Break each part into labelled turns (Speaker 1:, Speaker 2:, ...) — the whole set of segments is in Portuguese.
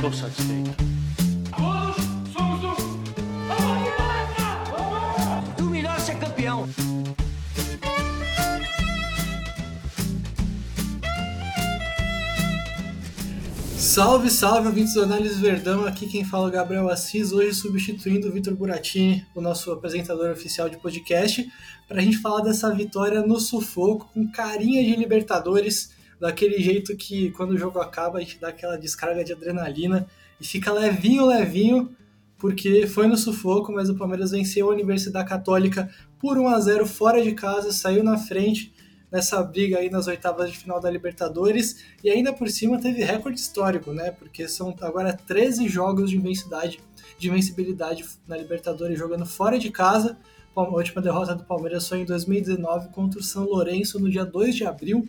Speaker 1: Tô satisfeito.
Speaker 2: Todos somos um.
Speaker 3: O melhor é ser campeão.
Speaker 4: Salve, salve, ouvintes do Análise Verdão. Aqui quem fala é o Gabriel Assis, hoje substituindo o Vitor Buratini, o nosso apresentador oficial de podcast, para a gente falar dessa vitória no sufoco, com carinha de Libertadores, daquele jeito que quando o jogo acaba a gente dá aquela descarga de adrenalina e fica levinho, levinho, porque foi no sufoco, mas o Palmeiras venceu a Universidade Católica por 1 a 0 fora de casa, saiu na frente nessa briga aí nas oitavas de final da Libertadores e ainda por cima teve recorde histórico, né? Porque são agora 13 jogos de invencibilidade, de invencibilidade na Libertadores jogando fora de casa. A última derrota do Palmeiras foi em 2019 contra o São Lourenço no dia 2 de abril.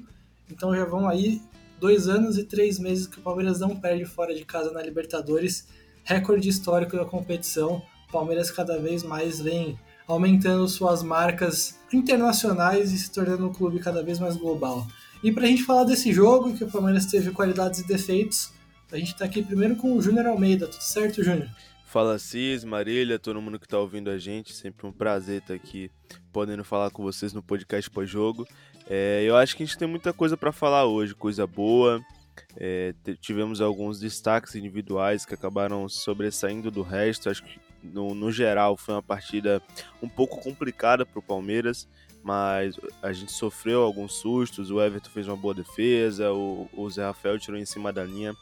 Speaker 4: Então já vão aí dois anos e três meses que o Palmeiras não perde fora de casa na Libertadores. Recorde histórico da competição. O Palmeiras cada vez mais vem aumentando suas marcas internacionais e se tornando um clube cada vez mais global. E para a gente falar desse jogo, que o Palmeiras teve qualidades e defeitos, a gente está aqui primeiro com o Júnior Almeida. Tudo certo, Júnior?
Speaker 5: Fala Cis, Marília, todo mundo que está ouvindo a gente, sempre um prazer estar aqui podendo falar com vocês no podcast pós-jogo. É, eu acho que a gente tem muita coisa para falar hoje, coisa boa. É, tivemos alguns destaques individuais que acabaram sobressaindo do resto. Acho que no, no geral foi uma partida um pouco complicada para o Palmeiras, mas a gente sofreu alguns sustos. O Everton fez uma boa defesa, o, o Zé Rafael tirou em cima da linha,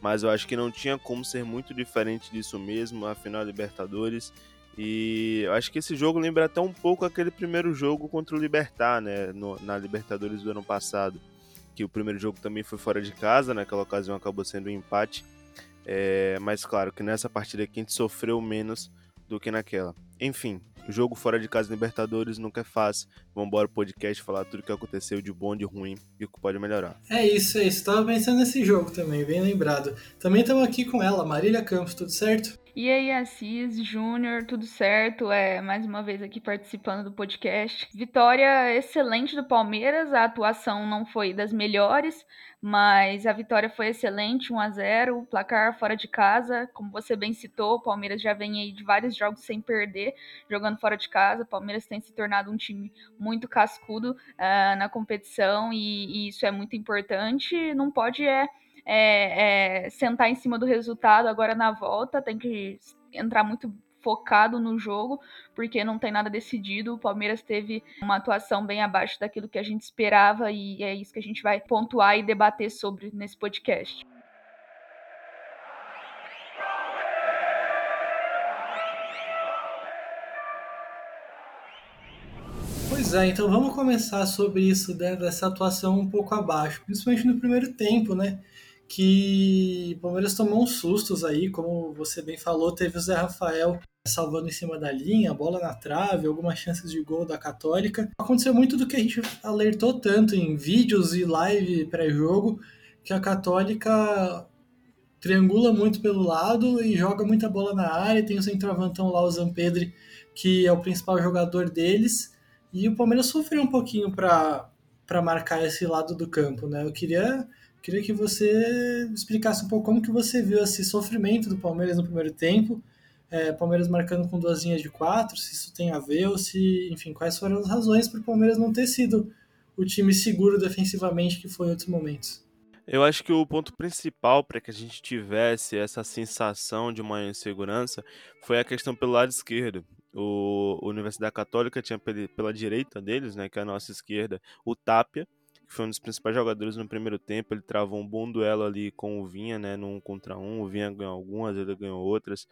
Speaker 5: mas eu acho que não tinha como ser muito diferente disso mesmo. Afinal, Libertadores. E eu acho que esse jogo lembra até um pouco aquele primeiro jogo contra o Libertar, né, no, na Libertadores do ano passado. Que o primeiro jogo também foi fora de casa, naquela ocasião acabou sendo um empate. É, mas claro que nessa partida aqui a gente sofreu menos do que naquela. Enfim, jogo fora de casa Libertadores nunca é fácil. Vamos embora podcast falar tudo o que aconteceu de bom, de ruim e o que pode melhorar.
Speaker 4: É isso, é isso. Tava pensando nesse jogo também, bem lembrado. Também estamos aqui com ela, Marília Campos, tudo certo?
Speaker 6: E aí, Assis, Júnior, tudo certo? É, mais uma vez aqui participando do podcast. Vitória excelente do Palmeiras, a atuação não foi das melhores, mas a vitória foi excelente, 1 a 0 placar fora de casa, como você bem citou, o Palmeiras já vem aí de vários jogos sem perder, jogando fora de casa, o Palmeiras tem se tornado um time muito cascudo uh, na competição e, e isso é muito importante, não pode é é, é, sentar em cima do resultado agora na volta, tem que entrar muito focado no jogo, porque não tem nada decidido. O Palmeiras teve uma atuação bem abaixo daquilo que a gente esperava e é isso que a gente vai pontuar e debater sobre nesse podcast.
Speaker 4: Pois é, então vamos começar sobre isso, né, dessa atuação um pouco abaixo, principalmente no primeiro tempo, né? Que o Palmeiras tomou uns sustos aí, como você bem falou, teve o Zé Rafael salvando em cima da linha, bola na trave, algumas chances de gol da Católica. Aconteceu muito do que a gente alertou tanto em vídeos e live pré-jogo, que a Católica triangula muito pelo lado e joga muita bola na área, tem o centroavantão lá, o Zampedri, que é o principal jogador deles, e o Palmeiras sofreu um pouquinho para marcar esse lado do campo, né? Eu queria Queria que você explicasse um pouco como que você viu esse sofrimento do Palmeiras no primeiro tempo, é, Palmeiras marcando com duas linhas de quatro, se isso tem a ver ou se, enfim, quais foram as razões para o Palmeiras não ter sido o time seguro defensivamente que foi em outros momentos.
Speaker 5: Eu acho que o ponto principal para que a gente tivesse essa sensação de maior insegurança foi a questão pelo lado esquerdo. O Universidade Católica tinha pela direita deles, né, que é a nossa esquerda, o Tapia, que foi um dos principais jogadores no primeiro tempo. Ele travou um bom duelo ali com o Vinha, né, no um contra um. O Vinha ganhou algumas, ele ganhou outras.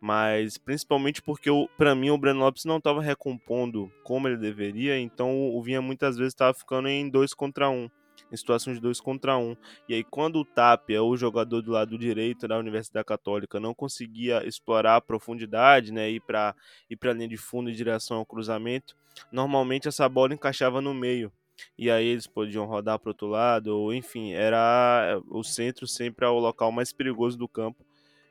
Speaker 5: Mas principalmente porque para mim o Breno Lopes não estava recompondo como ele deveria, então o Vinha muitas vezes estava ficando em dois contra um, em situações de dois contra um. E aí quando o Tapia, o jogador do lado direito da Universidade Católica, não conseguia explorar a profundidade, né, ir para ir a linha de fundo em direção ao cruzamento, normalmente essa bola encaixava no meio e aí eles podiam rodar para outro lado, ou enfim, era o centro sempre é o local mais perigoso do campo.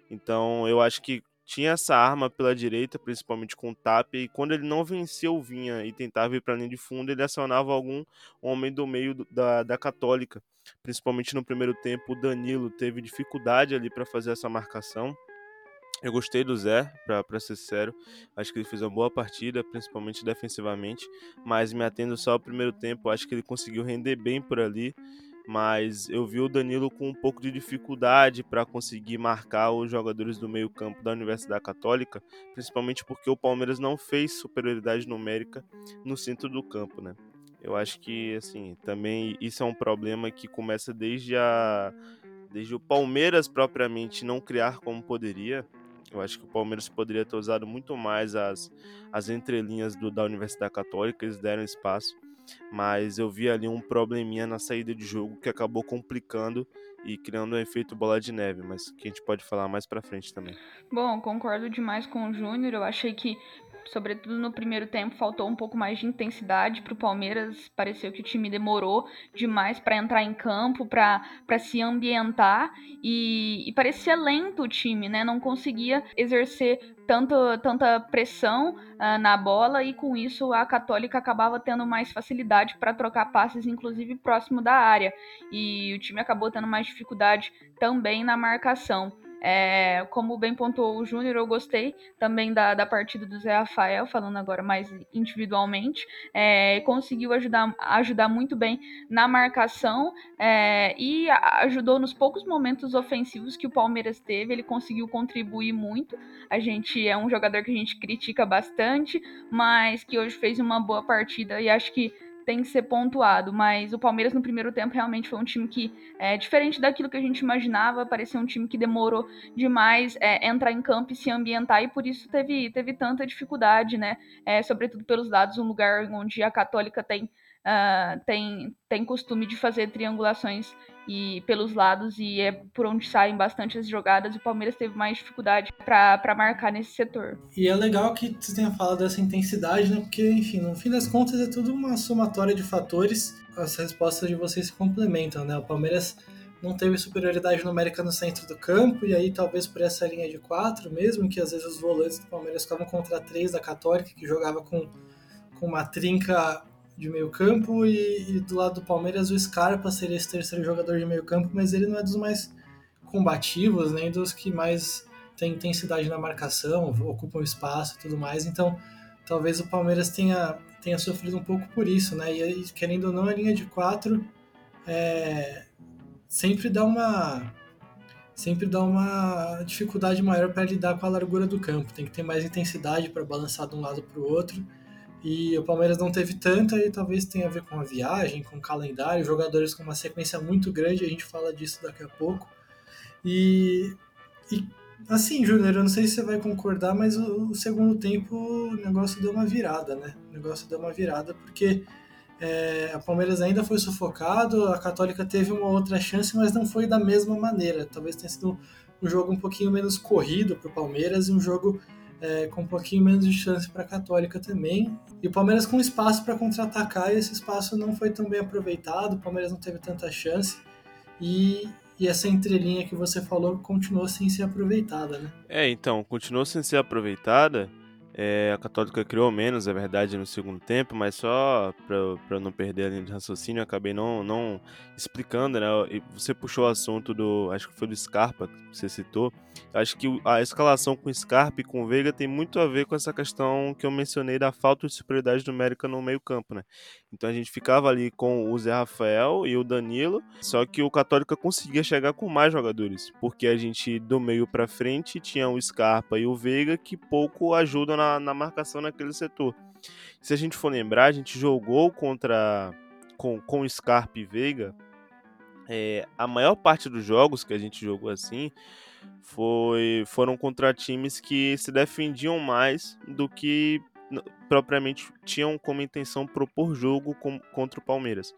Speaker 5: Então eu acho que tinha essa arma pela direita, principalmente com o Tapia, e quando ele não venceu Vinha e tentava ir para a linha de fundo, ele acionava algum homem do meio da, da Católica. principalmente no primeiro tempo, o Danilo teve dificuldade ali para fazer essa marcação. Eu gostei do Zé, para ser sincero. Acho que ele fez uma boa partida, principalmente defensivamente. Mas me atendo só ao primeiro tempo, acho que ele conseguiu render bem por ali mas eu vi o Danilo com um pouco de dificuldade para conseguir marcar os jogadores do meio-campo da Universidade Católica, principalmente porque o Palmeiras não fez superioridade numérica no centro do campo, né? Eu acho que assim, também isso é um problema que começa desde a desde o Palmeiras propriamente não criar como poderia. Eu acho que o Palmeiras poderia ter usado muito mais as, as entrelinhas do, da Universidade Católica, eles deram espaço mas eu vi ali um probleminha na saída de jogo que acabou complicando e criando um efeito bola de neve, mas que a gente pode falar mais para frente também.
Speaker 6: Bom, concordo demais com o Júnior. Eu achei que sobretudo no primeiro tempo, faltou um pouco mais de intensidade para o Palmeiras. Pareceu que o time demorou demais para entrar em campo, para se ambientar e, e, parecia lento o time, né? Não conseguia exercer tanto, tanta pressão uh, na bola e com isso a Católica acabava tendo mais facilidade para trocar passes, inclusive próximo da área. E o time acabou tendo mais dificuldade também na marcação. É, como bem pontuou o Júnior, eu gostei também da, da partida do Zé Rafael, falando agora mais individualmente. É, conseguiu ajudar, ajudar muito bem na marcação é, e ajudou nos poucos momentos ofensivos que o Palmeiras teve. Ele conseguiu contribuir muito. A gente é um jogador que a gente critica bastante, mas que hoje fez uma boa partida e acho que tem que ser pontuado, mas o Palmeiras no primeiro tempo realmente foi um time que, é, diferente daquilo que a gente imaginava, parecia um time que demorou demais é, entrar em campo e se ambientar, e por isso teve, teve tanta dificuldade, né? É, sobretudo pelos lados, um lugar onde a Católica tem, uh, tem, tem costume de fazer triangulações e pelos lados e é por onde saem bastante as jogadas. O Palmeiras teve mais dificuldade para marcar nesse setor.
Speaker 4: E é legal que você tenha falado dessa intensidade, né? Porque, enfim, no fim das contas é tudo uma somatória de fatores. As respostas de vocês se complementam, né? O Palmeiras não teve superioridade numérica no centro do campo, e aí talvez por essa linha de quatro mesmo, que às vezes os volantes do Palmeiras ficavam contra três da Católica, que jogava com, com uma trinca de meio campo e, e, do lado do Palmeiras o Scarpa seria esse terceiro jogador de meio campo, mas ele não é dos mais combativos, nem dos que mais tem intensidade na marcação, ocupam espaço e tudo mais, então talvez o Palmeiras tenha, tenha sofrido um pouco por isso, né, e querendo ou não a linha de quatro é, sempre dá uma sempre dá uma dificuldade maior para lidar com a largura do campo, tem que ter mais intensidade para balançar de um lado para o outro, e o Palmeiras não teve tanta e talvez tenha a ver com a viagem, com o calendário, jogadores com uma sequência muito grande, a gente fala disso daqui a pouco. E, e assim, Júnior, eu não sei se você vai concordar, mas o, o, segundo tempo o negócio deu uma virada, né? O negócio deu uma virada porque é, a Palmeiras ainda foi sufocado, a Católica teve uma outra chance, mas não foi da mesma maneira. Talvez tenha sido um jogo um pouquinho menos corrido para o Palmeiras e um jogo é, com um pouquinho menos de chance para a Católica também. E o Palmeiras com espaço para contra-atacar e esse espaço não foi tão bem aproveitado, o Palmeiras não teve tanta chance e, e essa entrelinha que você falou continuou sem ser aproveitada, né?
Speaker 5: É, então, continuou sem ser aproveitada é, a Católica criou menos, é verdade, no segundo tempo, mas só para não perder a linha de raciocínio, acabei não, não explicando, né? Você puxou o assunto do. Acho que foi do Scarpa que você citou. Acho que a escalação com Scarpa e com Veiga tem muito a ver com essa questão que eu mencionei da falta de superioridade numérica no meio-campo, né? Então a gente ficava ali com o Zé Rafael e o Danilo, só que o Católica conseguia chegar com mais jogadores, porque a gente do meio para frente tinha o Scarpa e o Veiga que pouco ajudam na na, marcação naquele setor. Se a gente for lembrar, a gente jogou contra com, com Scarpa e Veiga. É, a maior parte dos jogos que a gente jogou assim foi, foram contra times que se defendiam mais do que propriamente tinham como intenção propor jogo com, contra o Palmeiras.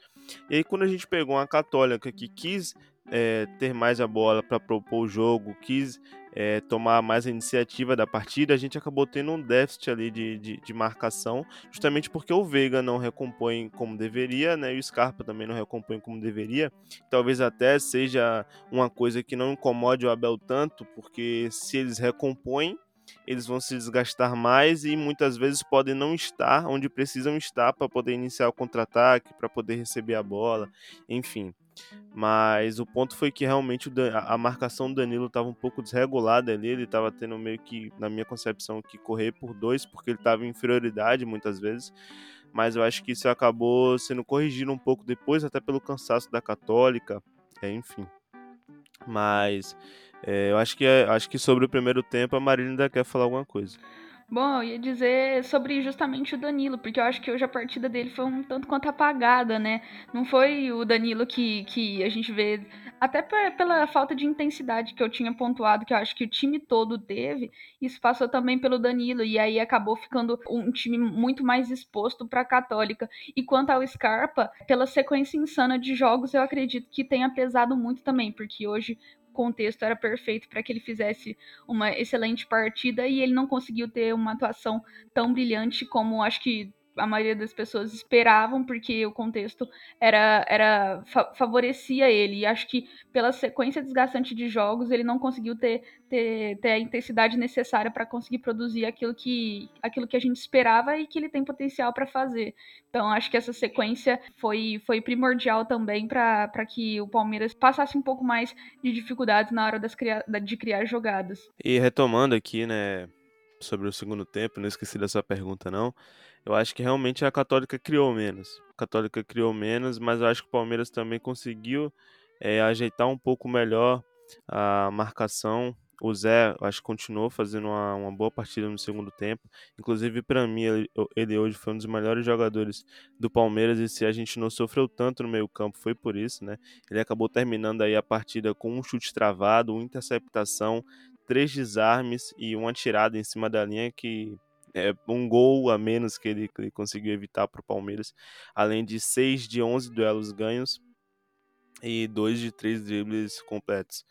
Speaker 5: E aí, quando a gente pegou uma Católica que quis é, ter mais a bola para propor o jogo, quis é, tomar mais a iniciativa da partida, a gente acabou tendo um déficit ali de, de, de, marcação, justamente porque o Veiga não recompõe como deveria, né? E o Scarpa também não recompõe como deveria. Talvez até seja uma coisa que não incomode o Abel tanto, porque se eles recompõem, eles vão se desgastar mais e muitas vezes podem não estar onde precisam estar para poder iniciar o contra-ataque, para poder receber a bola, enfim. Mas o ponto foi que realmente a marcação do Danilo estava um pouco desregulada ali, ele estava tendo meio que, na minha concepção, que correr por dois, porque ele estava em inferioridade muitas vezes. Mas eu acho que isso acabou sendo corrigido um pouco depois, até pelo cansaço da Católica, é, enfim. Mas é, eu acho que, é, acho que sobre o primeiro tempo a Marília ainda quer falar alguma coisa.
Speaker 6: Bom, eu ia dizer sobre justamente o Danilo, porque eu acho que hoje a partida dele foi um tanto quanto apagada, né? Não foi o Danilo que, que a gente vê, até pela falta de intensidade que eu tinha pontuado, que eu acho que o time todo teve, isso passou também pelo Danilo, e aí acabou ficando um time muito mais exposto para a Católica. E quanto ao Scarpa, pela sequência insana de jogos, eu acredito que tenha pesado muito também, porque hoje contexto era perfeito para que ele fizesse uma excelente partida e ele não conseguiu ter uma atuação tão brilhante como acho que a maioria das pessoas esperavam, porque o contexto era, era favorecia ele. E acho que pela sequência desgastante de jogos, ele não conseguiu ter, ter, ter a intensidade necessária para conseguir produzir aquilo que, aquilo que a gente esperava e que ele tem potencial para fazer. Então, acho que essa sequência foi, foi primordial também para que o Palmeiras passasse um pouco mais de dificuldades na hora das cria, de criar jogadas.
Speaker 5: E retomando aqui, né, sobre o segundo tempo, não esqueci da sua pergunta, não. Eu acho que realmente a Católica criou menos. A Católica criou menos, mas eu acho que o Palmeiras também conseguiu é, ajeitar um pouco melhor a marcação. O Zé, acho que continuou fazendo uma, uma boa partida no segundo tempo. Inclusive, para mim, ele, ele, hoje foi um dos melhores jogadores do Palmeiras. E se a gente não sofreu tanto no meio-campo, foi por isso, né? Ele acabou terminando aí a partida com um chute travado, uma interceptação, três desarmes e uma tirada em cima da linha que é, um gol a menos que ele, que ele conseguiu evitar para o Palmeiras, além de 6 de 11 duelos ganhos e 2 de 3 dribles completos,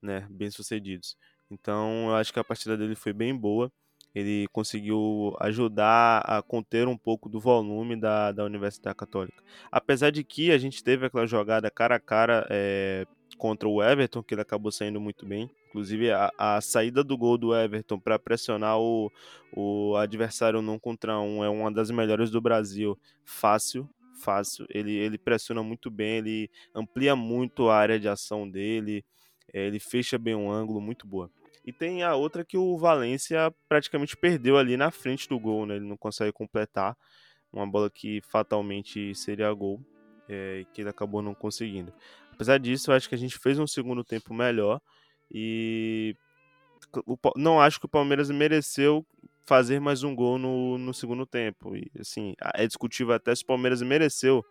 Speaker 5: né, bem sucedidos. Então eu acho que a partida dele foi bem boa. Ele conseguiu ajudar a conter um pouco do volume da, da Universidade Católica. Apesar de que a gente teve aquela jogada cara a cara é, contra o Everton, que ele acabou saindo muito bem. Inclusive, a, a saída do gol do Everton para pressionar o, o adversário num contra um é uma das melhores do Brasil. Fácil, fácil. Ele, ele pressiona muito bem, ele amplia muito a área de ação dele, é, ele fecha bem um ângulo, muito boa. E tem a outra que o Valência praticamente perdeu ali na frente do gol, né? Ele não consegue completar. Uma bola que fatalmente seria gol, é, que ele acabou não conseguindo. Apesar disso, eu acho que a gente fez um segundo tempo melhor e não acho que o Palmeiras mereceu fazer mais um gol no, no segundo tempo. E assim, é discutível até se o Palmeiras mereceu,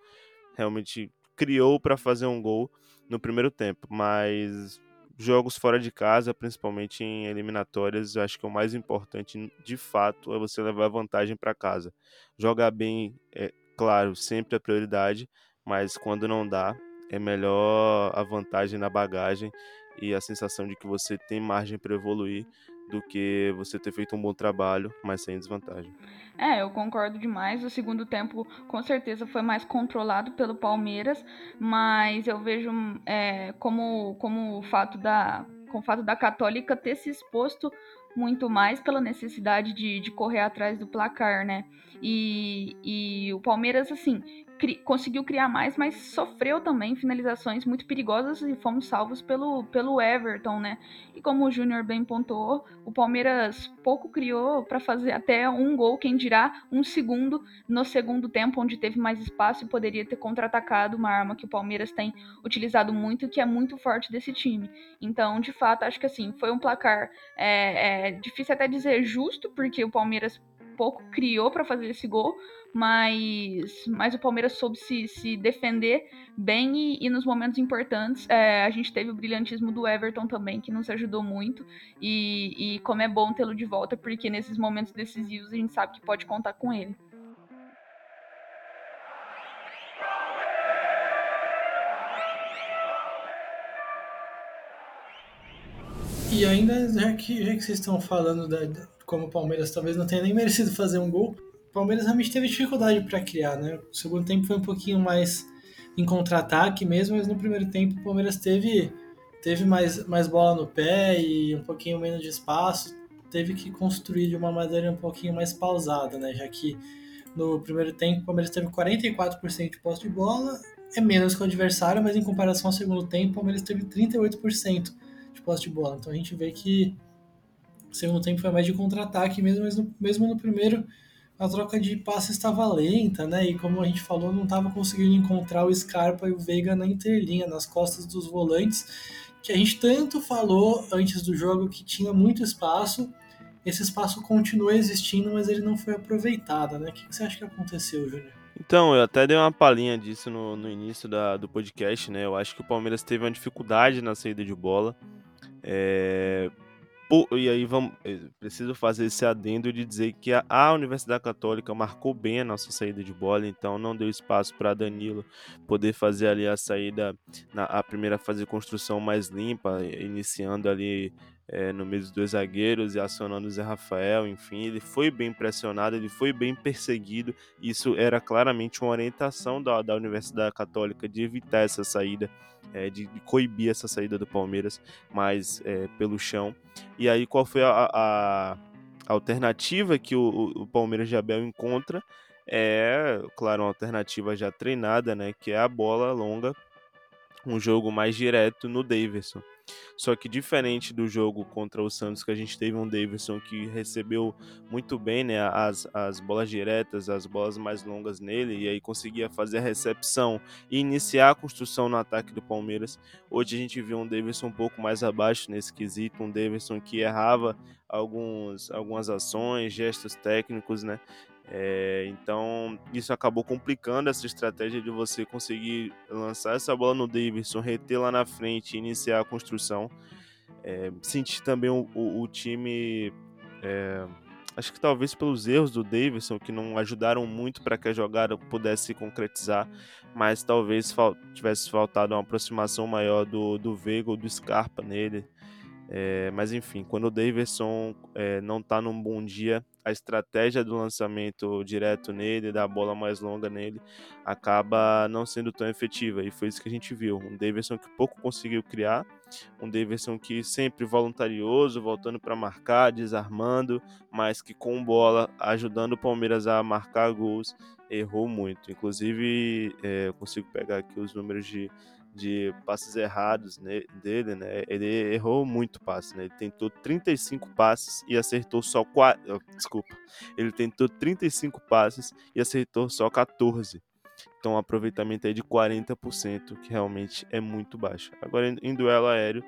Speaker 5: realmente criou para fazer um gol no primeiro tempo, mas jogos fora de casa, principalmente em eliminatórias, acho que o mais importante, de fato, é você levar vantagem para casa. Jogar bem, é claro, sempre é prioridade, mas quando não dá, é melhor a vantagem na bagagem e a sensação de que você tem margem para evoluir do que você ter feito um bom trabalho, mas sem desvantagem.
Speaker 6: É, eu concordo demais. O segundo tempo, com certeza, foi mais controlado pelo Palmeiras, mas eu vejo é, como, como o fato da com o fato da Católica ter se exposto muito mais pela necessidade de, de correr atrás do placar, né? E, e o Palmeiras, assim, cri conseguiu criar mais, mas sofreu também finalizações muito perigosas e fomos salvos pelo, pelo Everton, né? E como o Júnior bem pontuou, o Palmeiras pouco criou para fazer até um gol, quem dirá um segundo no segundo tempo, onde teve mais espaço e poderia ter contra-atacado uma arma que o Palmeiras tem utilizado muito, que é muito forte desse time. Então, de fato, acho que assim, foi um placar é, é difícil até dizer justo, porque o Palmeiras pouco criou para fazer esse gol, mas, mas o Palmeiras soube se, se defender bem e, e nos momentos importantes é, a gente teve o brilhantismo do Everton também, que nos ajudou muito. E, e como é bom tê-lo de volta, porque nesses momentos decisivos a gente sabe que pode contar com ele.
Speaker 4: E ainda, já que, já que vocês estão falando da, como o Palmeiras talvez não tenha nem merecido fazer um gol, o Palmeiras realmente teve dificuldade para criar, né? O segundo tempo foi um pouquinho mais em contra-ataque mesmo, mas no primeiro tempo o Palmeiras teve, teve mais, mais bola no pé e um pouquinho menos de espaço. teve que construir de uma maneira um pouquinho mais pausada, né? Já que no primeiro tempo o Palmeiras teve 44% de posse de bola, é menos que o adversário, mas em comparação ao segundo tempo o Palmeiras teve 38% de posse de bola. Então a gente vê que o segundo tempo foi mais de contra-ataque mesmo, no, mesmo no primeiro a troca de passes estava lenta, né? E como a gente falou, não estava conseguindo encontrar o Scarpa e o Veiga na interlinha, nas costas dos volantes, que a gente tanto falou antes do jogo que tinha muito espaço. Esse espaço continua existindo, mas ele não foi aproveitado, né? O que você acha que aconteceu, Júnior?
Speaker 5: Então, eu até dei uma palhinha disso no, no início da, do podcast, né? Eu acho que o Palmeiras teve uma dificuldade na saída de bola. É, e aí vamos, eh, preciso fazer esse adendo de dizer que a, a, Universidade Católica marcou bem a nossa saída de bola, então não deu espaço para Danilo poder fazer ali a saída, na, a primeira fase de construção mais limpa, iniciando ali é, no meio dos dois zagueiros e acionando o Zé Rafael, enfim, ele foi bem pressionado, ele foi bem perseguido, isso era claramente uma orientação da, da Universidade Católica de evitar essa saída é, de, de, coibir essa saída do Palmeiras mais é, pelo chão. E aí, qual foi a, a, a alternativa que o, o, Palmeiras de Abel encontra? É, claro, uma alternativa já treinada, né? Que é a bola longa, um jogo mais direto no Davidson. Só que diferente do jogo contra o Santos, que a gente teve um Davidson que recebeu muito bem né, as, as bolas diretas, as bolas mais longas nele, e aí conseguia fazer a recepção e iniciar a construção no ataque do Palmeiras. Hoje a gente viu um Davidson um pouco mais abaixo nesse quesito, um Davidson que errava alguns, algumas ações, gestos técnicos, né? É, então, isso acabou complicando essa estratégia de você conseguir lançar essa bola no Davidson, reter lá na frente e iniciar a construção. É, senti também o, o, o time, é, acho que talvez pelos erros do Davidson, que não ajudaram muito para que a jogada pudesse se concretizar, mas talvez fal tivesse faltado uma aproximação maior do, do ou do Scarpa nele. É, mas enfim, quando o Davidson é, não está num bom dia, a estratégia do lançamento direto nele, da bola mais longa nele, acaba não sendo tão efetiva. E foi isso que a gente viu. Um Davidson que pouco conseguiu criar, um Davidson que sempre voluntarioso, voltando para marcar, desarmando, mas que com bola, ajudando o Palmeiras a marcar gols, errou muito. Inclusive, é, eu consigo pegar aqui os números de de passes errados dele, né? Ele errou muito passe, né? Ele tentou 35 passes e acertou só 4. Desculpa. Ele tentou 35 passes e acertou só 14. Então, um aproveitamento aí de 40%, que realmente é muito baixo. Agora, em duelo aéreo,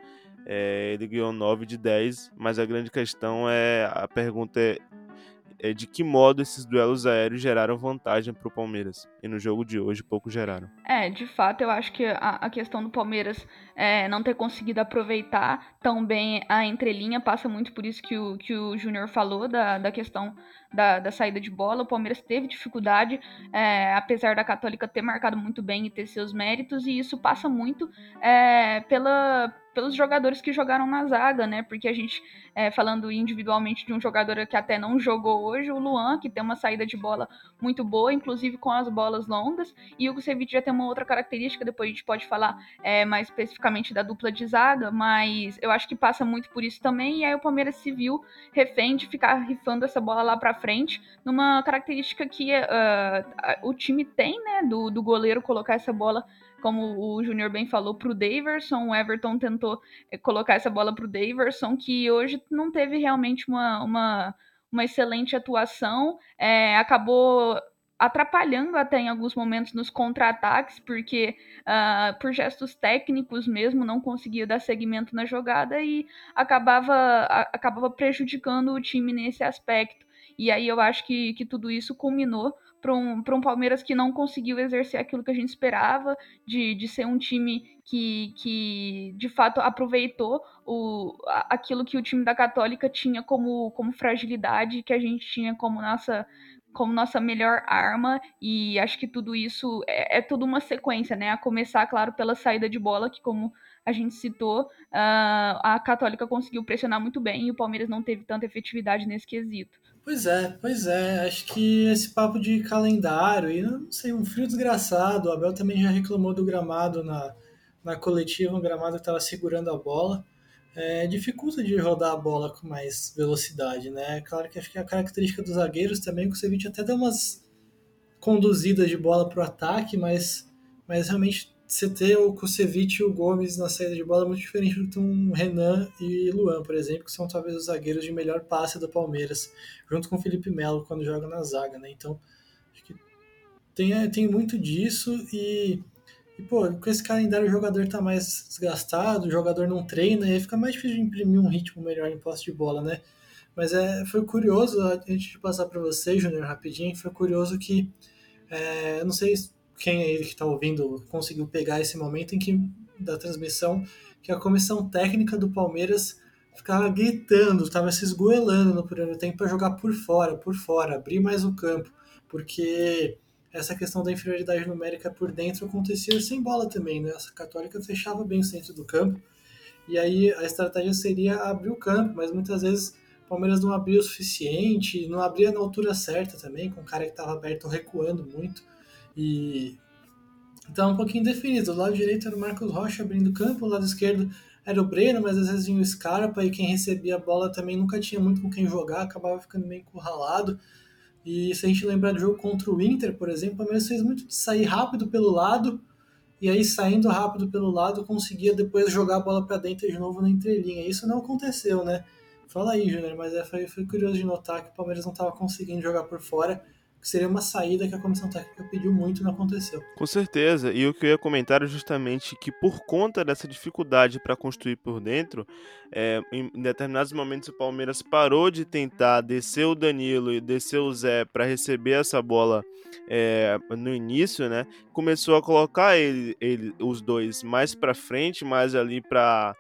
Speaker 5: é, ele ganhou 9 de 10, mas a grande questão é: a pergunta é é, de que modo esses duelos aéreos geraram vantagem para o Palmeiras. E no jogo de hoje pouco geraram.
Speaker 6: É, de fato, eu acho que a, a questão do Palmeiras é, não ter conseguido aproveitar tão bem a entrelinha passa muito por isso que o, que o Júnior falou, da, da questão da, da, saída de bola. O Palmeiras teve dificuldade, é, apesar da Católica ter marcado muito bem e ter seus méritos, e isso passa muito é, pela pelos jogadores que jogaram na zaga, né? Porque a gente, é, falando individualmente de um jogador que até não jogou hoje, o Luan, que tem uma saída de bola muito boa, inclusive com as bolas longas, e o Kusevich já tem uma outra característica, depois a gente pode falar é, mais especificamente da dupla de zaga, mas eu acho que passa muito por isso também, e aí o Palmeiras se viu refém de ficar rifando essa bola lá para frente, numa característica que uh, o time tem, né, do, do goleiro colocar essa bola como o Júnior bem falou, para o Daverson. O Everton tentou eh, colocar essa bola para o Daverson, que hoje não teve realmente uma, uma, uma excelente atuação. É, acabou atrapalhando até em alguns momentos nos contra-ataques, porque uh, por gestos técnicos mesmo não conseguia dar seguimento na jogada e acabava, a, acabava prejudicando o time nesse aspecto. E aí eu acho que, que tudo isso culminou para um, um Palmeiras que não conseguiu exercer aquilo que a gente esperava, de, de ser um time que, que de fato aproveitou o, aquilo que o time da Católica tinha como, como fragilidade, que a gente tinha como nossa como nossa melhor arma e acho que tudo isso é, é tudo uma sequência, né? A começar, claro, pela saída de bola, que como a gente citou, uh, a Católica conseguiu pressionar muito bem e o Palmeiras não teve tanta efetividade nesse quesito.
Speaker 4: Pois é, pois é. Acho que esse papo de calendário e não sei, um frio desgraçado. O Abel também já reclamou do gramado na, na coletiva, um gramado que estava segurando a bola. é, dificulta de rodar a bola com mais velocidade, né? Claro que acho que é a característica dos zagueiros também, que o Ceviche até dá umas conduzidas de bola para o ataque, mas, mas realmente você ter o Kusevich e o Gomes na saída de bola é muito diferente do que um Renan e Luan, por exemplo, que são talvez os zagueiros de melhor passe do Palmeiras, junto com o Felipe Melo quando joga na zaga, né? Então, acho que tem, tem muito disso e e, pô, com esse calendário o jogador tá mais desgastado, o jogador não treina, e aí fica mais difícil de imprimir um ritmo melhor em posse de bola, né? Mas é, foi curioso, antes de passar para você, Júnior, rapidinho, foi curioso que, é, não sei quem aí que está ouvindo conseguiu pegar esse momento em que, da transmissão, que a comissão técnica do Palmeiras ficava gritando, estava se esgoelando no primeiro tempo para jogar por fora, por fora, abrir mais o campo, porque essa questão da inferioridade numérica por dentro acontecia sem bola também, né? Essa Católica fechava bem o centro do campo, e aí a estratégia seria abrir o campo, mas muitas vezes o Palmeiras não abria o suficiente, não abria na altura certa também, com o cara que estava aberto recuando muito, e então um pouquinho definido. O lado direito era o Marcos Rocha abrindo campo, o lado esquerdo era o Breno, mas às vezes vinha o Scarpa, e quem recebia a bola também nunca tinha muito com quem jogar, acabava ficando meio encurralado. E se a gente lembrar do jogo contra o Inter, por exemplo, o Palmeiras fez muito de sair rápido pelo lado, e aí saindo rápido pelo lado conseguia depois jogar a bola para dentro de novo na entrelinha. Isso não aconteceu, né? Fala aí, Júnior, mas é, foi, foi curioso de notar que o Palmeiras não estava conseguindo jogar por fora que seria uma saída que a comissão técnica pediu muito e não aconteceu.
Speaker 5: Com certeza, e o que eu ia comentar é justamente que por conta dessa dificuldade para construir por dentro, é, em determinados momentos o Palmeiras parou de tentar descer o Danilo e descer o Zé para receber essa bola é, no início, né? Começou a colocar ele, ele os dois mais para frente, mais ali para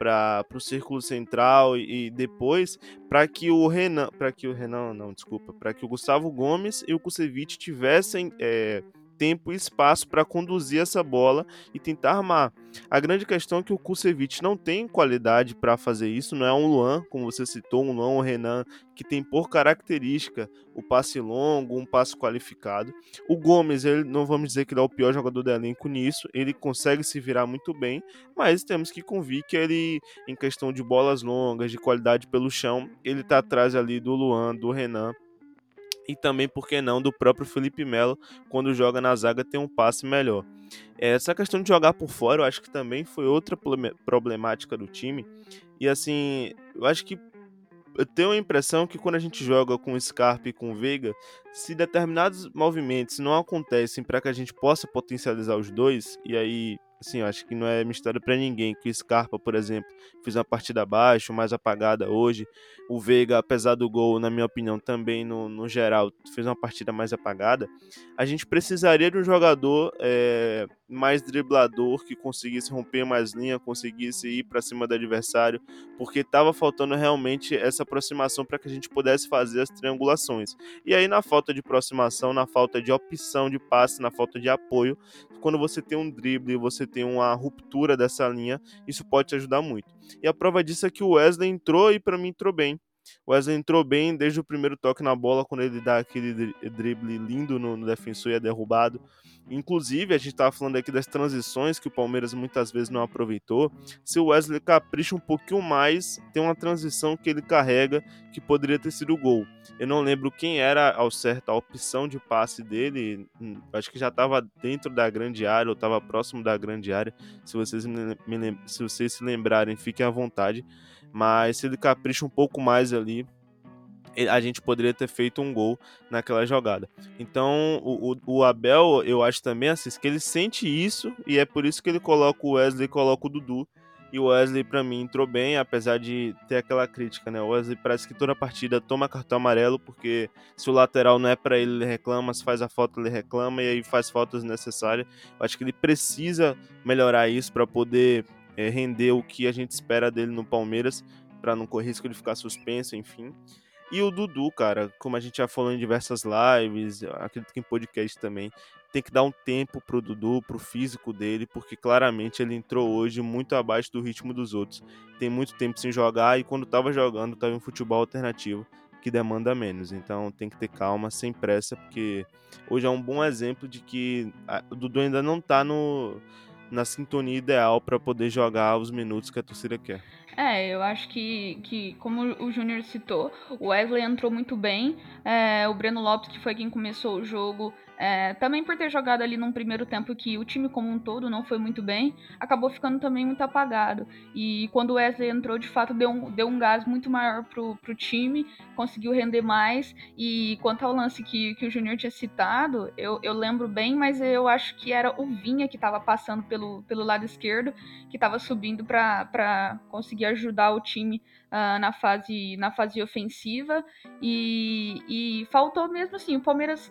Speaker 5: para o círculo central e, e depois para que o Renan, para que o Renan, não, desculpa, para que o Gustavo Gomes e o Kusevich tivessem é, tempo e espaço para conduzir essa bola e tentar armar. A grande questão é que o Kusevich não tem qualidade para fazer isso, não é um Luan, como você citou, um Luan ou um Renan, que tem por característica o passe longo, um passe qualificado. O Gomes, ele não vamos dizer que ele é o pior jogador do elenco nisso, ele consegue se virar muito bem, mas temos que convir que ele, em questão de bolas longas, de qualidade pelo chão, ele está atrás ali do Luan, do Renan e também, por que não, do próprio Felipe Melo, quando joga na zaga, tem um passe melhor. Essa questão de jogar por fora, eu acho que também foi outra problemática do time. E assim, eu acho que eu tenho a impressão que quando a gente joga com Scarpa e com Veiga, se determinados movimentos não acontecem para que a gente possa potencializar os dois, e aí assim, eu acho que não é mistério para ninguém que o Scarpa, por exemplo, fez uma partida abaixo, mais apagada hoje. O Veiga, apesar do gol, na minha opinião, também no, no geral, fez uma partida mais apagada. A gente precisaria de um jogador é, mais driblador, que conseguisse romper mais linha, conseguisse ir para cima do adversário, porque estava faltando realmente essa aproximação para que a gente pudesse fazer as triangulações. E aí, na falta de aproximação, na falta de opção de passe, na falta de apoio, quando você tem um drible, você tem uma ruptura dessa linha, isso pode te ajudar muito. E a prova disso é que o Wesley entrou e para mim entrou bem. Wesley entrou bem desde o primeiro toque na bola, quando ele dá aquele drible lindo no, no defensor e é derrubado. Inclusive, a gente estava falando aqui das transições que o Palmeiras muitas vezes não aproveitou. Se o Wesley capricha um pouquinho mais, tem uma transição que ele carrega que poderia ter sido gol. Eu não lembro quem era ao certo a opção de passe dele. Hum, acho que já estava dentro da grande área ou estava próximo da grande área. Se vocês, me, me, se vocês se lembrarem, fiquem à vontade. Mas se ele capricha um pouco mais ali, a gente poderia ter feito um gol naquela jogada. Então, o, o, Abel, eu acho também assim, que ele sente isso e é por isso que ele coloca o Wesley e coloca o Dudu. E o Wesley, para mim, entrou bem, apesar de ter aquela crítica, né? O Wesley parece que toda partida toma cartão amarelo, porque se o lateral não é para ele, ele reclama, se faz a falta, ele reclama, e aí faz faltas necessárias. Eu acho que ele precisa melhorar isso para poder é, render o que a gente espera dele no Palmeiras, para não correr risco de ficar suspenso, enfim. E o Dudu, cara, como a gente já falou em diversas lives, acredito que em podcast também, tem que dar um tempo pro Dudu, pro físico dele, porque claramente ele entrou hoje muito abaixo do ritmo dos outros. Tem muito tempo sem jogar e quando tava jogando, tava em futebol alternativo que demanda menos. Então tem que ter calma, sem pressa, porque hoje é um bom exemplo de que o Dudu ainda não tá no na sintonia ideal para poder jogar os minutos que a torcida quer.
Speaker 6: É, eu acho que, que como o Júnior citou, o Wesley entrou muito bem. É, o Breno Lopes, que foi quem começou o jogo, é, também por ter jogado ali num primeiro tempo que o time como um todo não foi muito bem, acabou ficando também muito apagado. E quando o Wesley entrou, de fato, deu um, deu um gás muito maior pro, pro time, conseguiu render mais. E quanto ao lance que, que o Júnior tinha citado, eu, eu lembro bem, mas eu acho que era o Vinha que estava passando pelo, pelo lado esquerdo, que estava subindo para conseguir ajudar o time uh, na, fase, na fase ofensiva. E, e faltou mesmo assim o Palmeiras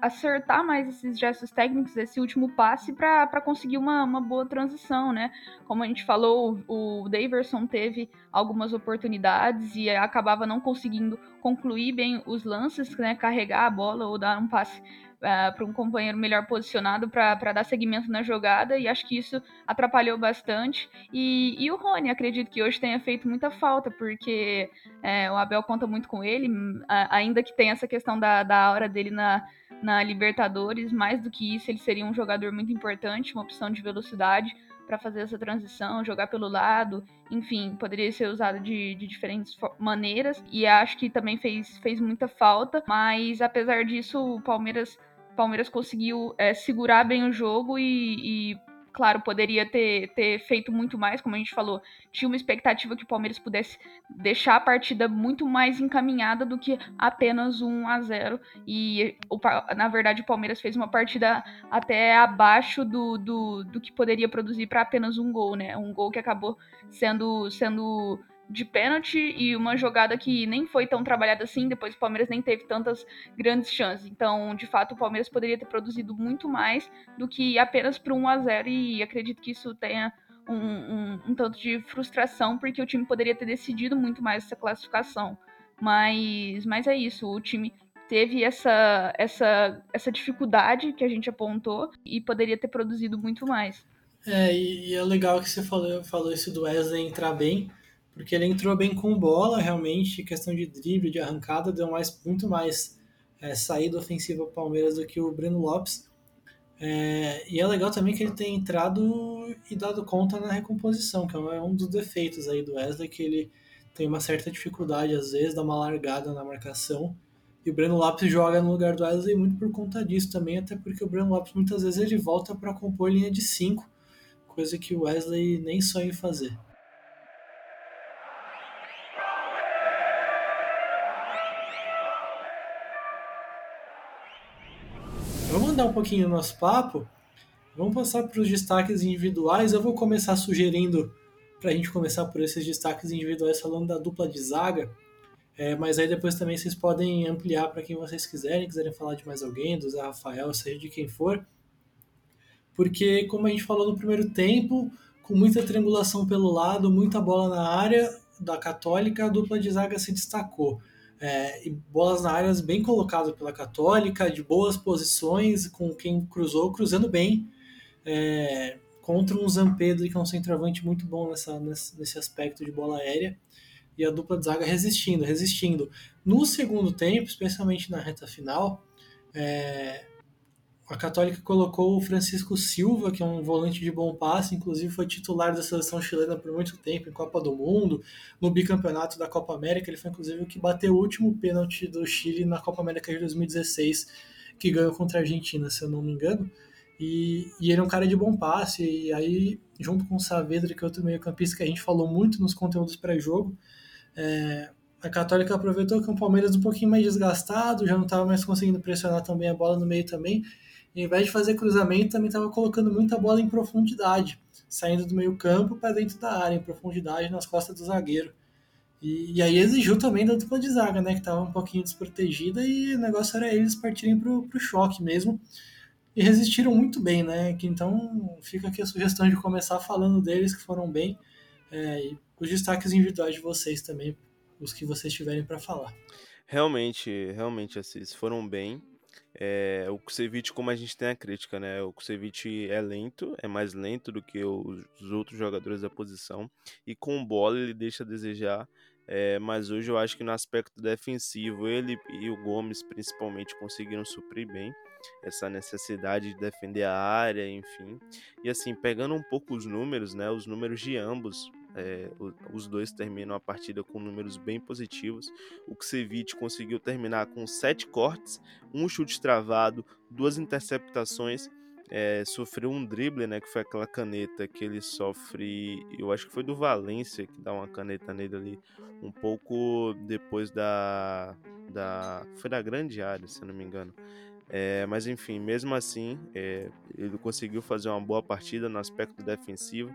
Speaker 6: acertar mais esses gestos técnicos, esse último passe, para conseguir uma, uma boa transição, né? Como a gente falou, o Daverson teve algumas oportunidades e acabava não conseguindo concluir bem os lances, né? Carregar a bola ou dar um passe é, para um companheiro melhor posicionado para dar seguimento na jogada, e acho que isso atrapalhou bastante. E, e o Rony, acredito que hoje tenha feito muita falta, porque é, o Abel conta muito com ele, ainda que tenha essa questão da, da hora dele na, na Libertadores, mais do que isso, ele seria um jogador muito importante, uma opção de velocidade para fazer essa transição, jogar pelo lado, enfim, poderia ser usado de, de diferentes maneiras e acho que também fez, fez muita falta, mas apesar disso, o Palmeiras Palmeiras conseguiu é, segurar bem o jogo e, e claro, poderia ter, ter feito muito mais, como a gente falou. Tinha uma expectativa que o Palmeiras pudesse deixar a partida muito mais encaminhada do que apenas 1 a 0 E, na verdade, o Palmeiras fez uma partida até abaixo do, do, do que poderia produzir para apenas um gol, né? Um gol que acabou sendo, sendo de pênalti e uma jogada que nem foi tão trabalhada assim, depois o Palmeiras nem teve tantas grandes chances. Então, de fato, o Palmeiras poderia ter produzido muito mais do que apenas para 1 a 0 e acredito que isso tenha um, um, um, tanto de frustração, porque o time poderia ter decidido muito mais essa classificação. Mas, mas é isso, o time teve essa, essa, essa dificuldade que a gente apontou e poderia ter produzido muito mais.
Speaker 4: É, e é legal que você falou, falou isso do Wesley entrar bem, porque ele entrou bem com bola, realmente, questão de drible, de arrancada, deu mais, muito mais é, saída ofensiva para o Palmeiras do que o Breno Lopes. É, e é legal também que ele tem entrado e dado conta na recomposição, que é um dos defeitos aí do Wesley, que ele tem uma certa dificuldade, às vezes, dá uma largada na marcação. E o Breno Lopes joga no lugar do Wesley muito por conta disso também, até porque o Breno Lopes muitas vezes ele volta para compor linha de 5, coisa que o Wesley nem sonha em fazer. Um pouquinho o nosso papo, vamos passar para os destaques individuais. Eu vou começar sugerindo para a gente começar por esses destaques individuais falando da dupla de zaga. É, mas aí depois também vocês podem ampliar para quem vocês quiserem, quiserem falar de mais alguém, do Zé Rafael, seja de quem for. Porque, como a gente falou no primeiro tempo, com muita triangulação pelo lado, muita bola na área da Católica, a dupla de zaga se destacou é, e bolas na área bem colocadas pela Católica, de boas posições, com quem cruzou, cruzando bem, é, contra um Zampedri, que é um centroavante muito bom nessa, nesse aspecto de bola aérea, e a dupla de zaga resistindo, resistindo. No segundo tempo, especialmente na reta final, é, a Católica colocou o Francisco Silva, que é um volante de bom passe, inclusive foi titular da seleção chilena por muito tempo em Copa do Mundo, no bicampeonato da Copa América. Ele foi inclusive o que bateu o último pênalti do Chile na Copa América de 2016, que ganhou contra a Argentina, se eu não me engano. E, e ele é um cara de bom passe, e aí, junto com o Saavedra, que é outro meio-campista que a gente falou muito nos conteúdos pré-jogo, é, a Católica aproveitou que o Palmeiras um pouquinho mais desgastado, já não estava mais conseguindo pressionar também a bola no meio também, em vez de fazer cruzamento, também estava colocando muita bola em profundidade, saindo do meio campo para dentro da área, em profundidade nas costas do zagueiro. E, e aí exigiu também da dupla de zaga, né, que estava um pouquinho desprotegida e o negócio era eles partirem para o choque mesmo. E resistiram muito bem, né? Que então fica aqui a sugestão de começar falando deles que foram bem. É, e os destaques individuais de vocês também, os que vocês tiverem para falar.
Speaker 5: Realmente, realmente, Assis, foram bem. É, o Kusevich, como a gente tem a crítica, né? O Kusevich é lento, é mais lento do que os outros jogadores da posição. E com bola ele deixa a desejar. É, mas hoje eu acho que no aspecto defensivo, ele e o Gomes principalmente conseguiram suprir bem. essa necessidade de defender a área, enfim. E assim, pegando um pouco os números, né, os números de ambos, é, os dois terminam a partida com números bem positivos. O Kusevich conseguiu terminar com sete cortes, um chute travado, duas interceptações é, sofreu um drible, né? Que foi aquela caneta que ele sofre. Eu acho que foi do Valência que dá uma caneta nele ali, um pouco depois da. da foi da grande área, se eu não me engano. É, mas enfim, mesmo assim, é, ele conseguiu fazer uma boa partida no aspecto defensivo.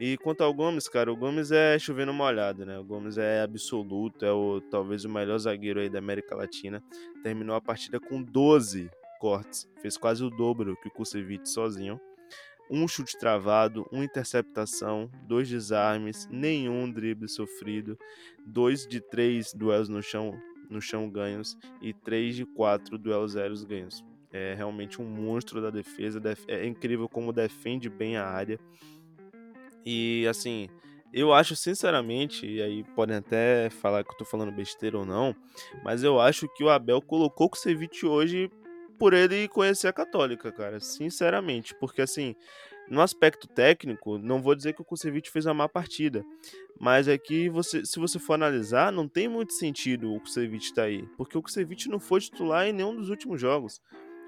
Speaker 5: E quanto ao Gomes, cara, o Gomes é chovendo molhado, né? O Gomes é absoluto, é o, talvez o melhor zagueiro aí da América Latina. Terminou a partida com 12 cortes, fez quase o dobro que o Kusevich sozinho. Um chute travado, uma interceptação, dois desarmes, nenhum drible sofrido, dois de três duelos no chão, no chão ganhos e três de quatro duelos zeros ganhos. É realmente um monstro da defesa, é incrível como defende bem a área. E assim, eu acho sinceramente, e aí podem até falar que eu tô falando besteira ou não, mas eu acho que o Abel colocou o Kusevich hoje por ele conhecer a Católica, cara, sinceramente, porque assim, no aspecto técnico, não vou dizer que o Kusevich fez uma má partida, mas é que você, se você for analisar, não tem muito sentido o Kusevich estar tá aí, porque o Kusevich não foi titular em nenhum dos últimos jogos.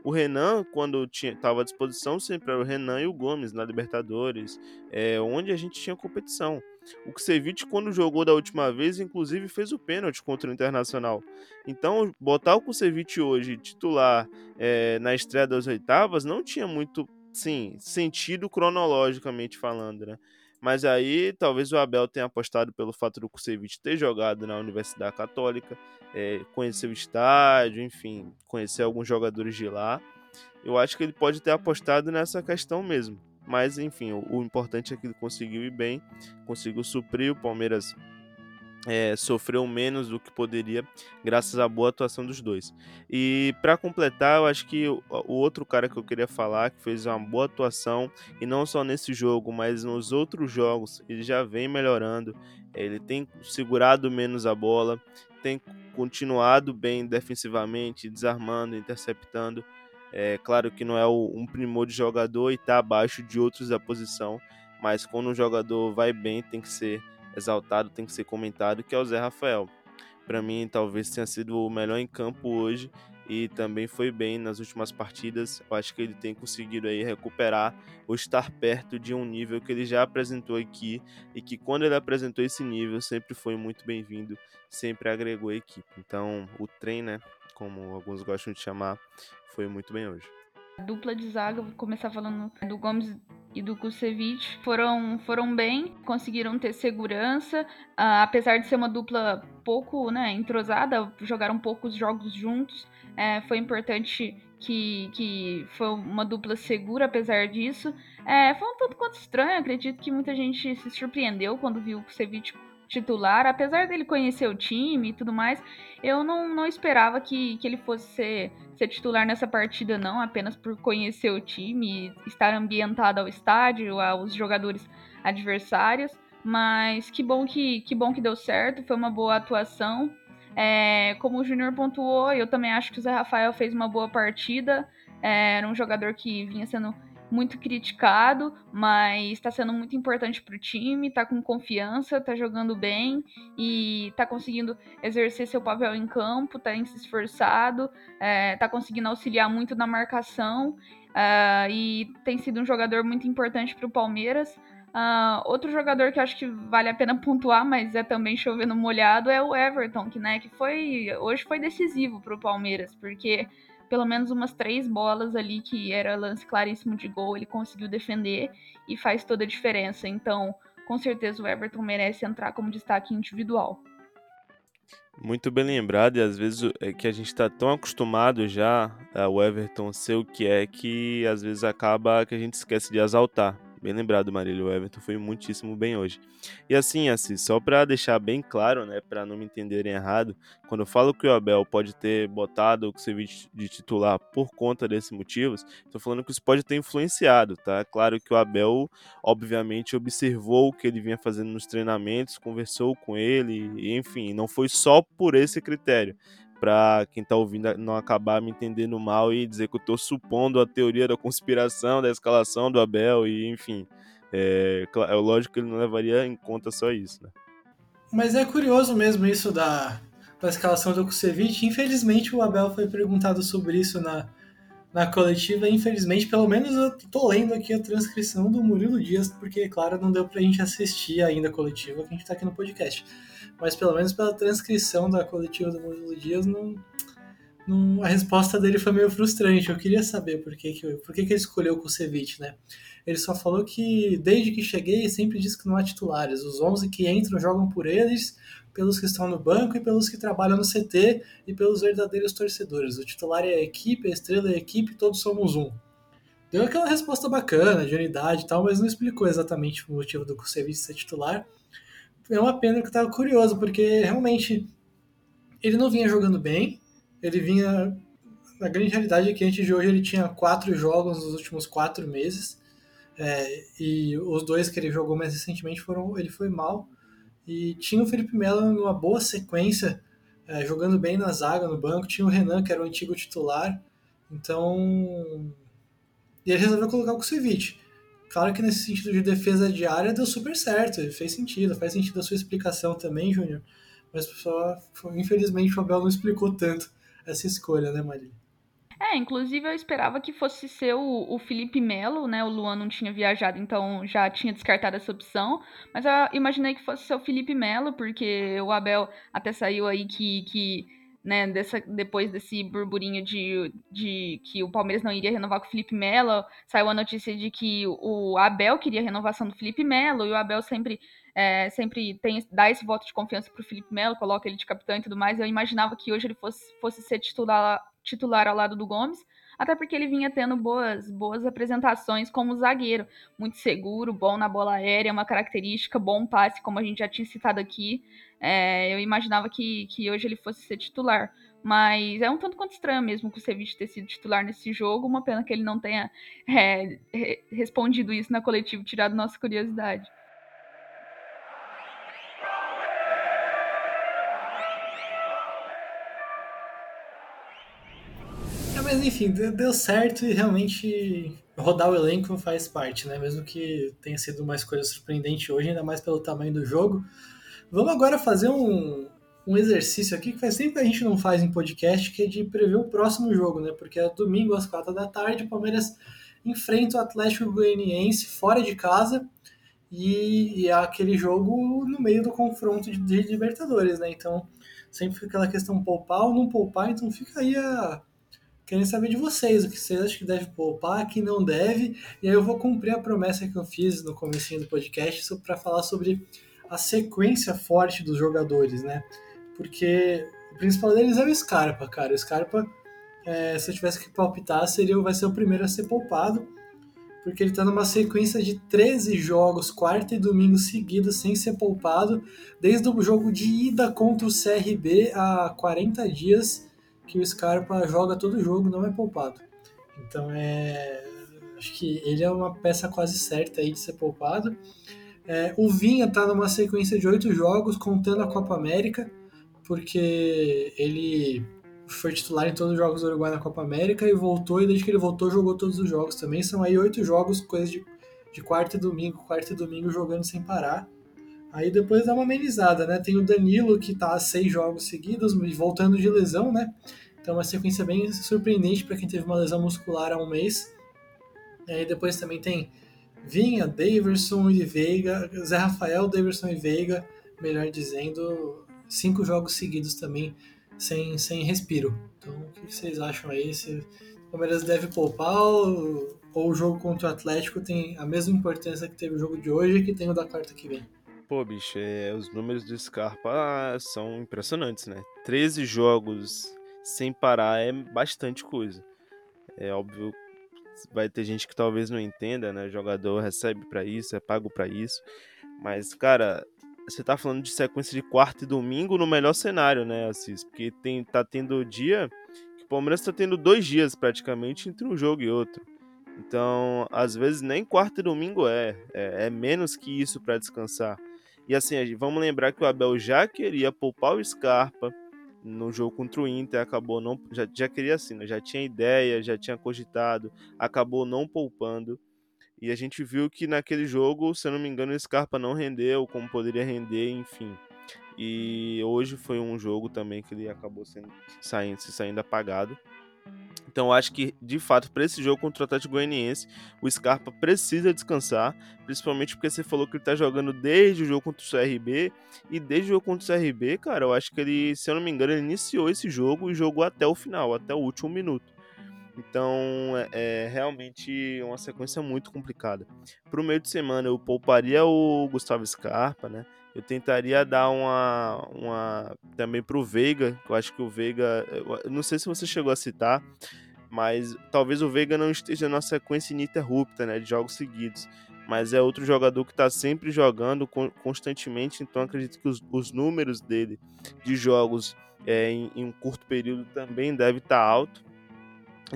Speaker 5: O Renan, quando estava à disposição, sempre era o Renan e o Gomes na Libertadores, é, onde a gente tinha competição. O Kusevich, quando jogou da última vez, inclusive fez o pênalti contra o Internacional. Então, botar o Kusevich hoje titular é, na estreia das oitavas não tinha muito, sim, sentido cronologicamente falando, né? Mas aí talvez o Abel tenha apostado pelo fato do Kusevich ter jogado na Universidade Católica, é, conhecer o estádio, enfim, conhecer alguns jogadores de lá. Eu acho que ele pode ter apostado nessa questão mesmo. Mas enfim, o, o importante é que ele conseguiu ir bem, conseguiu suprir o Palmeiras é, sofreu menos do que poderia, graças à boa atuação dos dois. E para completar, eu acho que o, outro cara que eu queria falar, que fez uma boa atuação, e não só nesse jogo, mas nos outros jogos, ele já vem melhorando. Ele tem segurado menos a bola, tem continuado bem defensivamente, desarmando, interceptando. É claro que não é um primor de jogador e está abaixo de outros da posição, mas quando um jogador vai bem, tem que ser exaltado, tem que ser comentado, que é o Zé Rafael. Para mim, talvez tenha sido o melhor em campo hoje e também foi bem nas últimas partidas. Eu acho que ele tem conseguido aí recuperar ou estar perto de um nível que ele já apresentou aqui e que quando ele apresentou esse nível sempre foi muito bem-vindo, sempre agregou a equipe. Então, o trem, né, como alguns gostam de chamar, foi muito bem hoje.
Speaker 6: Dupla de zaga, vou começar falando do Gomes e do Kusevich foram, foram bem, conseguiram ter segurança, uh, apesar de ser uma dupla pouco né, entrosada, jogaram poucos jogos juntos, é, foi importante que, que foi uma dupla segura apesar disso. É, foi um tanto quanto estranho, acredito que muita gente se surpreendeu quando viu o Kusevich titular, apesar dele conhecer o time e tudo mais, eu não, não esperava que, que ele fosse ser, ser titular nessa partida, não, apenas por conhecer o time, estar ambientado ao estádio, aos jogadores adversários. Mas que bom que, que bom que deu certo, foi uma boa atuação. É, como o Júnior pontuou, eu também acho que o Zé Rafael fez uma boa partida. É, era um jogador que vinha sendo muito criticado, mas está sendo muito importante para o time, está com confiança, está jogando bem e está conseguindo exercer seu papel em campo, está se esforçado, está é, conseguindo auxiliar muito na marcação uh, e tem sido um jogador muito importante para o Palmeiras. Uh, outro jogador que acho que vale a pena pontuar, mas é também chovendo molhado, é o Everton, que, né, que foi hoje foi decisivo para o Palmeiras, porque pelo menos umas três bolas ali que era lance claríssimo de gol, ele conseguiu defender e faz toda a diferença. Então, com certeza o Everton merece entrar como destaque individual.
Speaker 5: Muito bem lembrado, e às vezes é que a gente está tão acostumado já ao Everton ser o que é que às vezes acaba que a gente esquece de exaltar. Bem lembrado, Marília. O Everton foi muitíssimo bem hoje. E assim, assim, só para deixar bem claro, né, para não me entenderem errado, quando eu falo que o Abel pode ter botado o Kusevich de titular por conta desses motivos, estou falando que isso pode ter influenciado, tá? Claro que o Abel, obviamente, observou o que ele vinha fazendo nos treinamentos, conversou com ele, enfim, não foi só por esse critério para quem tá ouvindo não acabar me entendendo mal e dizer que eu tô supondo a teoria da conspiração, da escalação do Abel e enfim. É, é lógico que ele não levaria em conta só isso, né?
Speaker 4: Mas é curioso mesmo isso da, da escalação do Kusevich. Infelizmente o Abel foi perguntado sobre isso na, na coletiva. Infelizmente, pelo menos eu tô lendo aqui a transcrição do Murilo Dias, porque, claro, não deu pra gente assistir ainda a coletiva que a gente tá aqui no podcast. Mas pelo menos pela transcrição da coletiva do Murilo Dias, não, não, a resposta dele foi meio frustrante. Eu queria saber por que, que, por que, que ele escolheu o Kusevich, né? Ele só falou que desde que cheguei sempre disse que não há titulares. Os 11 que entram jogam por eles, pelos que estão no banco e pelos que trabalham no CT e pelos verdadeiros torcedores. O titular é a equipe, a estrela é a equipe, todos somos um. Deu aquela resposta bacana, de unidade e tal, mas não explicou exatamente o motivo do Kusevich ser titular. É uma pena que eu tava curioso, porque realmente ele não vinha jogando bem, ele vinha. Na grande realidade é que antes de hoje ele tinha quatro jogos nos últimos quatro meses. É, e os dois que ele jogou mais recentemente foram. Ele foi mal. E tinha o Felipe Melo numa boa sequência, é, jogando bem na zaga, no banco. Tinha o Renan, que era o antigo titular. Então. E ele resolveu colocar o Kusevich. Claro que nesse sentido de defesa diária deu super certo, fez sentido, faz sentido a sua explicação também, Júnior. Mas só, infelizmente o Abel não explicou tanto essa escolha, né, Marília?
Speaker 6: É, inclusive eu esperava que fosse ser o, o Felipe Melo, né? O Luan não tinha viajado, então já tinha descartado essa opção. Mas eu imaginei que fosse ser o Felipe Melo, porque o Abel até saiu aí que, que né, dessa, depois desse burburinho de, de que o Palmeiras não iria renovar com o Felipe Melo, saiu a notícia de que o Abel queria a renovação do Felipe Melo, e o Abel sempre é, sempre tem, dá esse voto de confiança pro Felipe Melo, coloca ele de capitão e tudo mais. Eu imaginava que hoje ele fosse, fosse ser titular, titular ao lado do Gomes, até porque ele vinha tendo boas, boas apresentações como zagueiro, muito seguro, bom na bola aérea, uma característica, bom passe, como a gente já tinha citado aqui. É, eu imaginava que, que hoje ele fosse ser titular. Mas é um tanto quanto estranho mesmo que o Ceviche ter sido titular nesse jogo. Uma pena que ele não tenha é, respondido isso na coletiva, tirado nossa curiosidade.
Speaker 4: mas enfim, deu certo e realmente rodar o elenco faz parte, né? Mesmo que tenha sido uma escolha surpreendente hoje, ainda mais pelo tamanho do jogo. Vamos agora fazer um, um exercício aqui que faz tempo que a gente não faz em podcast, que é de prever o próximo jogo, né? Porque é domingo às quatro da tarde, o Palmeiras enfrenta o Atlético Goianiense fora de casa e, e é aquele jogo no meio do confronto de, de Libertadores, né? Então sempre fica aquela questão poupar ou não poupar, então fica aí a querendo saber de vocês, o que vocês acham que deve poupar, que não deve, e aí eu vou cumprir a promessa que eu fiz no começo do podcast para falar sobre a sequência forte dos jogadores, né? Porque o principal deles é o Scarpa, cara. O Scarpa, é, se eu tivesse que palpitar, seria, vai ser o primeiro a ser poupado, porque ele está numa sequência de 13 jogos, quarta e domingo seguidos, sem ser poupado, desde o jogo de ida contra o CRB há 40 dias que o Scarpa joga todo jogo, não é poupado. Então é. Acho que ele é uma peça quase certa aí de ser poupado. É, o Vinha está numa sequência de oito jogos, contando a Copa América, porque ele foi titular em todos os jogos do Uruguai na Copa América e voltou, e desde que ele voltou, jogou todos os jogos também. São aí oito jogos, coisa de, de quarta e domingo, quarta e domingo jogando sem parar. Aí depois dá uma amenizada, né? Tem o Danilo que tá a seis jogos seguidos, voltando de lesão, né? Então uma sequência bem surpreendente para quem teve uma lesão muscular há um mês. Aí depois também tem Vinha, Daverson e Veiga, Zé Rafael, Daverson e Veiga, melhor dizendo, cinco jogos seguidos também sem, sem respiro. Então o que vocês acham aí? Se o Palmeiras deve poupar ou, ou o jogo contra o Atlético tem a mesma importância que teve o jogo de hoje e que tem o da quarta que vem?
Speaker 5: Pô, bicho, é, os números do Scarpa são impressionantes, né? 13 jogos sem parar é bastante coisa. É óbvio, vai ter gente que talvez não entenda, né? O jogador recebe para isso, é pago para isso. Mas, cara, você tá falando de sequência de quarta e domingo no melhor cenário, né, Assis? Porque tem, tá tendo dia que o Palmeiras tá tendo dois dias praticamente entre um jogo e outro. Então, às vezes nem quarta e domingo é, é, é menos que isso para descansar. E assim, vamos lembrar que o Abel já queria poupar o Scarpa, no jogo contra o Inter, acabou não. Já, já queria assim, né? já tinha ideia, já tinha cogitado, acabou não poupando. E a gente viu que naquele jogo, se eu não me engano, o Scarpa não rendeu como poderia render, enfim. E hoje foi um jogo também que ele acabou sendo, saindo, se saindo apagado. Então acho que, de fato, para esse jogo contra o Atlético Goianiense, o Scarpa precisa descansar, principalmente porque você falou que ele tá jogando desde o jogo contra o CRB, e desde o jogo contra o CRB, cara, eu acho que ele, se eu não me engano, ele iniciou esse jogo e jogou até o final, até o último minuto. Então é, é realmente uma sequência muito complicada. Para o meio de semana eu pouparia o Gustavo Scarpa, né? Eu tentaria dar uma, uma também para o Veiga, eu acho que o Veiga, não sei se você chegou a citar, mas talvez o Veiga não esteja na sequência ininterrupta, né, de jogos seguidos. Mas é outro jogador que está sempre jogando constantemente, então acredito que os, os números dele de jogos é, em, em, um curto período também deve estar tá alto.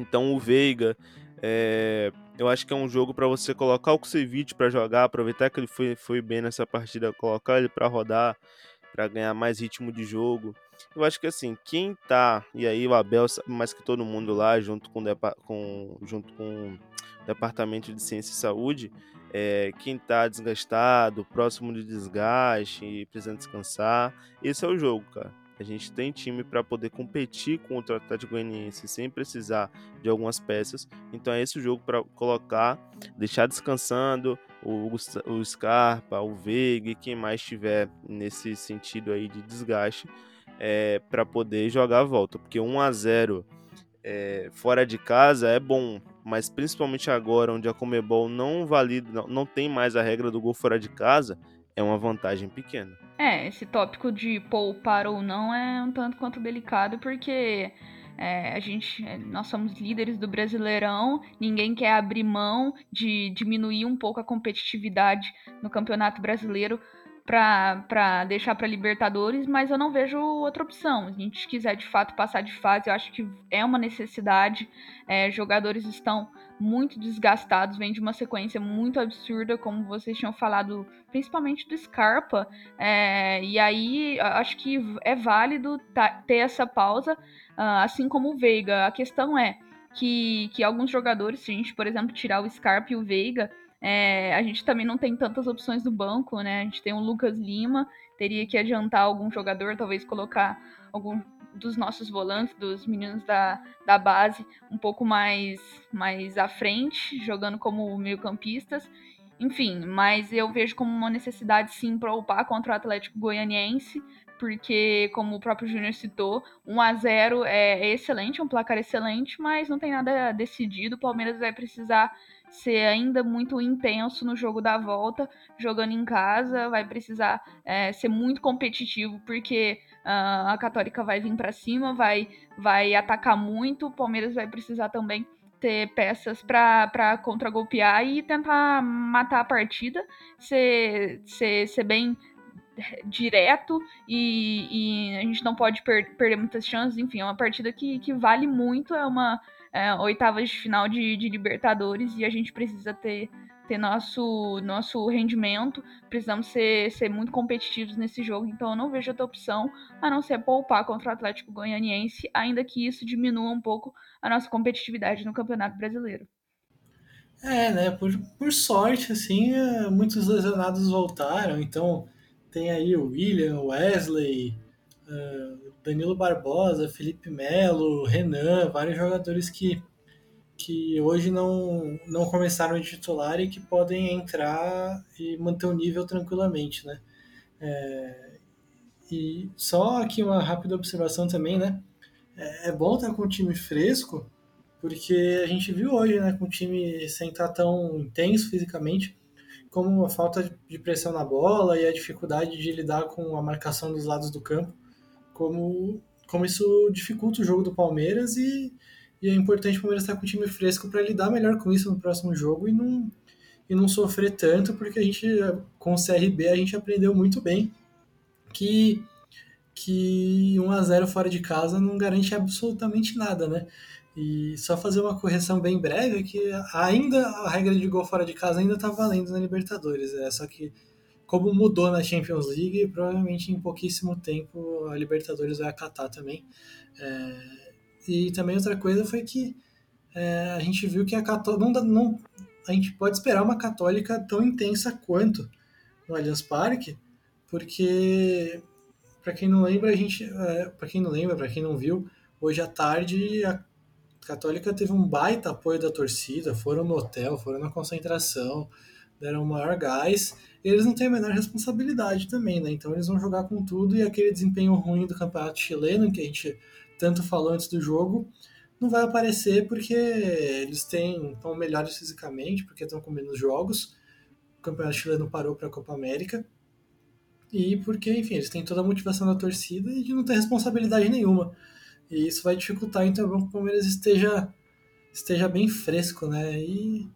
Speaker 5: Então o Veiga, é, eu acho que é um jogo para você colocar o Kusevich para jogar, aproveitar que ele foi, foi bem nessa partida, colocar ele para rodar, para ganhar mais ritmo de jogo. Eu acho que assim, quem tá, e aí o Abel sabe mais que todo mundo lá, junto com, com, junto com o Departamento de Ciência e Saúde, é, quem tá desgastado, próximo de desgaste precisando descansar, esse é o jogo, cara. A gente tem time para poder competir contra o Atlético Goianiense sem precisar de algumas peças. Então é esse o jogo para colocar, deixar descansando o, o Scarpa, o Veiga e quem mais estiver nesse sentido aí de desgaste é, para poder jogar a volta. Porque 1 a 0 é, fora de casa é bom, mas principalmente agora onde a Comebol não valida, não, não tem mais a regra do gol fora de casa, é uma vantagem pequena.
Speaker 6: É, esse tópico de poupar ou não é um tanto quanto delicado, porque é, a gente, é, nós somos líderes do Brasileirão, ninguém quer abrir mão de diminuir um pouco a competitividade no Campeonato Brasileiro para deixar para Libertadores, mas eu não vejo outra opção. Se a gente quiser de fato passar de fase, eu acho que é uma necessidade. É, jogadores estão muito desgastados, vem de uma sequência muito absurda, como vocês tinham falado, principalmente do Scarpa. É, e aí acho que é válido ter essa pausa, ah, assim como o Veiga. A questão é que, que alguns jogadores, se a gente, por exemplo, tirar o Scarpa e o Veiga, é, a gente também não tem tantas opções no banco, né? A gente tem o Lucas Lima, teria que adiantar algum jogador, talvez colocar algum dos nossos volantes, dos meninos da, da base, um pouco mais, mais à frente, jogando como meio-campistas. Enfim, mas eu vejo como uma necessidade sim para upar contra o Atlético Goianiense, porque, como o próprio Júnior citou, 1 a 0 é excelente, é um placar excelente, mas não tem nada decidido. O Palmeiras vai precisar ser ainda muito intenso no jogo da volta, jogando em casa, vai precisar é, ser muito competitivo, porque uh, a Católica vai vir para cima, vai, vai atacar muito, o Palmeiras vai precisar também ter peças para contra-golpear e tentar matar a partida, ser, ser, ser bem direto e, e, a gente não pode per perder muitas chances. Enfim, é uma partida que, que vale muito, é uma é, oitavas de final de, de Libertadores e a gente precisa ter, ter nosso, nosso rendimento, precisamos ser, ser muito competitivos nesse jogo, então eu não vejo outra opção a não ser poupar contra o Atlético Goianiense, ainda que isso diminua um pouco a nossa competitividade no Campeonato Brasileiro.
Speaker 4: É, né? Por, por sorte, assim, é, muitos lesionados voltaram, então tem aí o William, o Wesley, uh, Danilo Barbosa, Felipe Melo, Renan, vários jogadores que, que hoje não, não começaram de titular e que podem entrar e manter o nível tranquilamente, né? É, e só aqui uma rápida observação também, né? É, é bom estar com um time fresco, porque a gente viu hoje, né, com o time sem estar tão intenso fisicamente, como a falta de pressão na bola e a dificuldade de lidar com a marcação dos lados do campo como, como isso dificulta o jogo do Palmeiras e, e é importante o Palmeiras estar com o time fresco para lidar melhor com isso no próximo jogo e não, e não sofrer tanto, porque a gente, com o CRB, a gente aprendeu muito bem que, que 1 a 0 fora de casa não garante absolutamente nada, né? E só fazer uma correção bem breve, que ainda a regra de gol fora de casa ainda está valendo na Libertadores, é só que como mudou na Champions League, provavelmente em pouquíssimo tempo a Libertadores vai acatar também. É, e também outra coisa foi que é, a gente viu que a Católica não, não, a gente pode esperar uma Católica tão intensa quanto no Allianz Parque, porque para quem não lembra, a gente, é, para quem não lembra, para quem não viu, hoje à tarde a Católica teve um baita apoio da torcida, foram no hotel, foram na concentração, deram o maior gás. E eles não têm a menor responsabilidade também, né? Então eles vão jogar com tudo e aquele desempenho ruim do campeonato chileno, que a gente tanto falou antes do jogo, não vai aparecer porque eles têm, estão melhores fisicamente, porque estão com menos jogos. O campeonato chileno parou para a Copa América. E porque, enfim, eles têm toda a motivação da torcida e de não ter responsabilidade nenhuma. E isso vai dificultar então que o Palmeiras esteja, esteja bem fresco, né? E,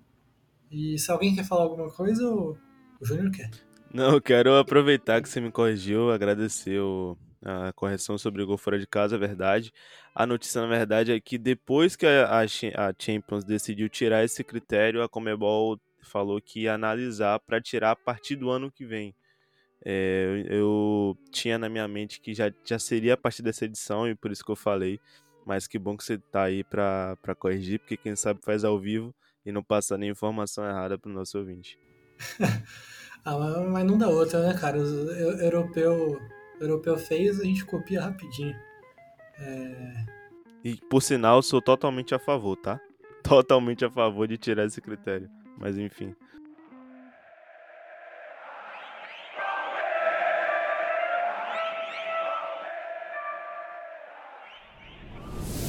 Speaker 4: e se alguém quer falar alguma coisa, o, o Júnior quer.
Speaker 5: Não, eu quero aproveitar que você me corrigiu, agradecer o, a correção sobre o gol fora de casa, é verdade. A notícia, na verdade, é que depois que a, a Champions decidiu tirar esse critério, a Comebol falou que ia analisar para tirar a partir do ano que vem. É, eu tinha na minha mente que já, já seria a partir dessa edição e por isso que eu falei. Mas que bom que você tá aí para corrigir, porque quem sabe faz ao vivo e não passa nem informação errada pro nosso ouvinte.
Speaker 4: ah, mas não dá outra, né, cara? O europeu, europeu fez, a gente copia rapidinho. É...
Speaker 5: E por sinal, sou totalmente a favor, tá? Totalmente a favor de tirar esse critério. Mas enfim.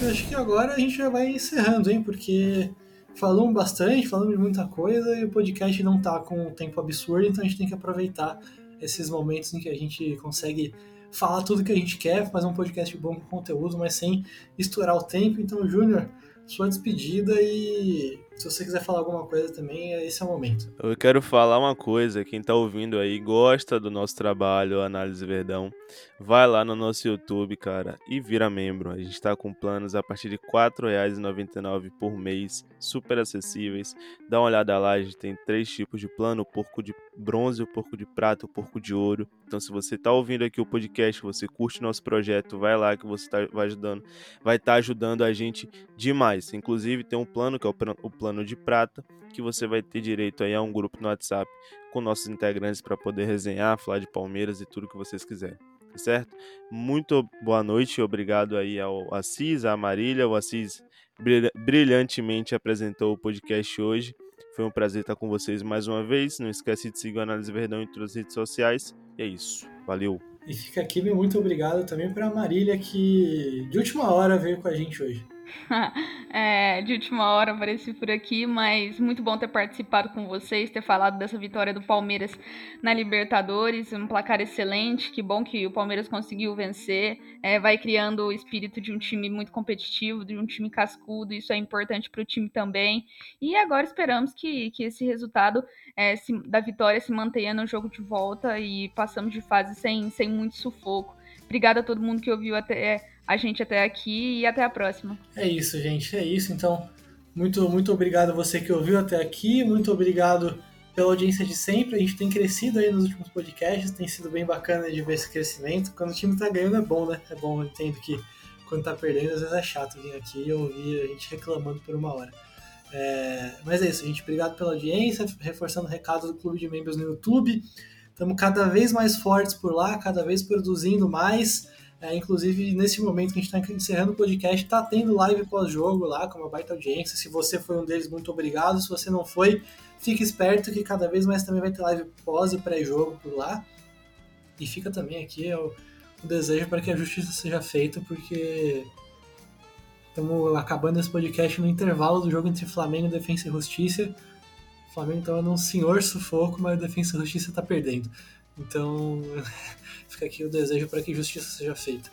Speaker 4: Eu acho que agora a gente já vai encerrando, hein? Porque falamos bastante, falamos de muita coisa e o podcast não tá com um tempo absurdo, então a gente tem que aproveitar esses momentos em que a gente consegue falar tudo que a gente quer, fazer um podcast bom com conteúdo, mas sem estourar o tempo. Então, Júnior, sua despedida e se você quiser falar alguma coisa também, esse é o momento.
Speaker 5: Eu quero falar uma coisa, quem tá ouvindo aí, gosta do nosso trabalho, Análise Verdão, vai lá no nosso YouTube, cara, e vira membro. A gente tá com planos a partir de R$ 4,99 por mês, super acessíveis. Dá uma olhada lá, a gente tem três tipos de plano, o porco de bronze, o porco de prata, o porco de ouro. Então se você tá ouvindo aqui o podcast, você curte nosso projeto, vai lá que você tá, vai ajudando, vai estar tá ajudando a gente demais. Inclusive tem um plano que é o plano plano de prata, que você vai ter direito aí a um grupo no WhatsApp com nossos integrantes para poder resenhar, falar de Palmeiras e tudo que vocês quiserem. Tá certo? Muito boa noite, obrigado aí ao Assis, à Marília. O Assis brilhantemente apresentou o podcast hoje. Foi um prazer estar com vocês mais uma vez. Não esquece de seguir o Análise Verdão em todas as redes sociais. E é isso. Valeu.
Speaker 4: E fica aqui meu muito obrigado também para a Marília que de última hora veio com a gente hoje.
Speaker 6: é, de última hora apareci por aqui, mas muito bom ter participado com vocês, ter falado dessa vitória do Palmeiras na Libertadores, um placar excelente. Que bom que o Palmeiras conseguiu vencer. É, vai criando o espírito de um time muito competitivo, de um time cascudo. Isso é importante para o time também. E agora esperamos que, que esse resultado é, se, da vitória se mantenha no jogo de volta e passamos de fase sem, sem muito sufoco. Obrigada a todo mundo que ouviu até a gente até aqui e até a próxima.
Speaker 4: É isso, gente, é isso. Então, muito, muito obrigado a você que ouviu até aqui, muito obrigado pela audiência de sempre. A gente tem crescido aí nos últimos podcasts, tem sido bem bacana de ver esse crescimento. Quando o time tá ganhando é bom, né? É bom, eu entendo que quando tá perdendo, às vezes é chato vir aqui e ouvir a gente reclamando por uma hora. É, mas é isso, gente. Obrigado pela audiência, reforçando o recado do Clube de Membros no YouTube. Estamos cada vez mais fortes por lá, cada vez produzindo mais. É, inclusive, nesse momento que a gente está encerrando o podcast, está tendo live pós-jogo lá, com uma baita audiência. Se você foi um deles, muito obrigado. Se você não foi, fique esperto que cada vez mais também vai ter live pós e pré-jogo por lá. E fica também aqui o, o desejo para que a justiça seja feita, porque estamos acabando esse podcast no intervalo do jogo entre Flamengo, Defensa e Justiça. O Flamengo estava num senhor sufoco, mas o Defensa e Justiça está perdendo. Então, fica aqui o desejo para que justiça seja feita.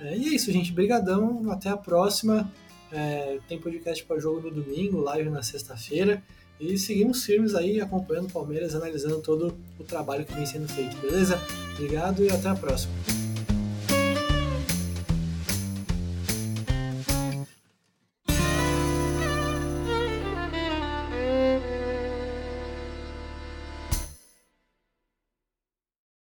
Speaker 4: É, e é isso, gente. Brigadão. Até a próxima. É, tem podcast para jogo no domingo, live na sexta-feira. E seguimos firmes aí, acompanhando o Palmeiras, analisando todo o trabalho que vem sendo feito, beleza? Obrigado e até a próxima.